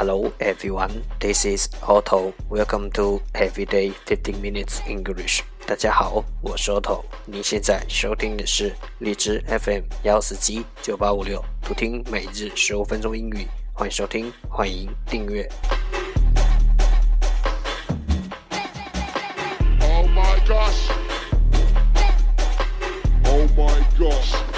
Hello everyone, this is Otto. Welcome to Everyday 15 Minutes English. 大家好，我是 Otto。您现在收听的是荔枝 FM 幺四七九八五六，图听每日十五分钟英语。欢迎收听，欢迎订阅。Oh my gosh. Oh my gosh.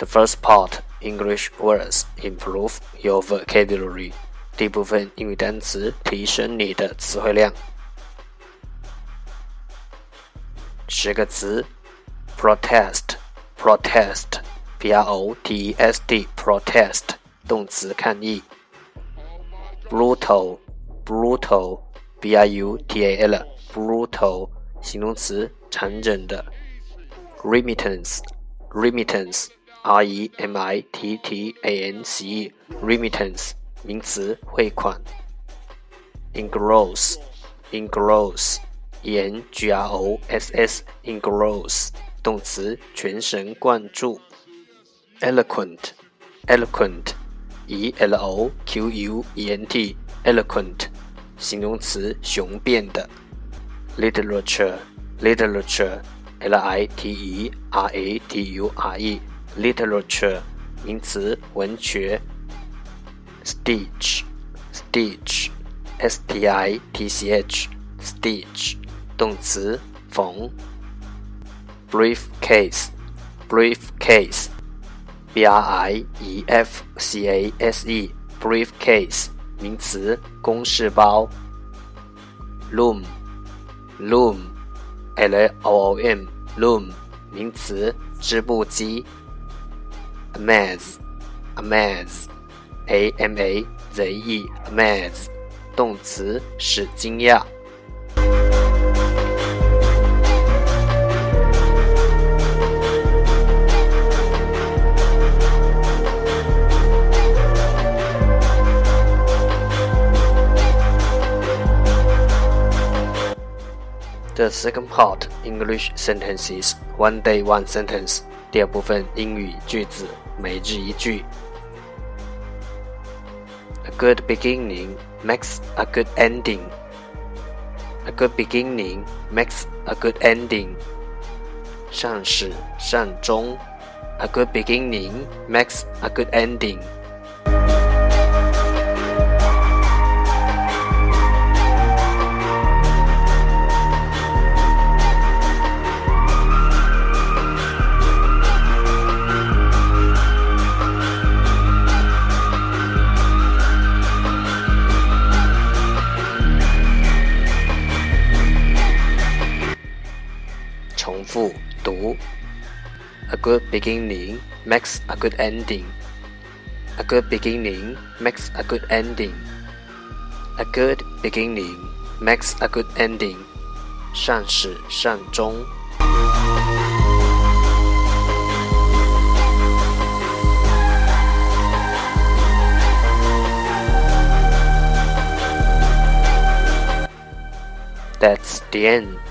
The first part English words improve your vocabulary. 第一部分英语单词提升你的词汇量。十个词：protest, protest, p r o t e s t, protest，动词抗议。brutal, brutal, b r u t a l, brutal，形容词，残忍的。remittance, remittance, R e m i t t a n c e, remittance，名词，汇款。engross, engross, e n g r o s s, engross，动词，全神贯注。eloquent, eloquent, e l o q u e n t, eloquent，形容词，雄辩的。literature, literature, l i t e r a t u r e, literature，名词，文学。stitch, stitch, s t i t c h, stitch，动词，缝。briefcase, briefcase, b r i e f c a s e, briefcase，名词，公事包。loom, loom, l o o m, loom，名词，织布机。amaze, amaze, a m a z e, amaze，动词，使惊讶。The second part English sentences one day one sentence 第二部分英语句子每日一句。A good beginning makes a good ending. A good beginning makes a good ending. 善始善终。A good beginning makes a good ending. 重复读。A good beginning makes a good ending. A good beginning makes a good ending. A good beginning makes a good ending. 善始善终。That's the end.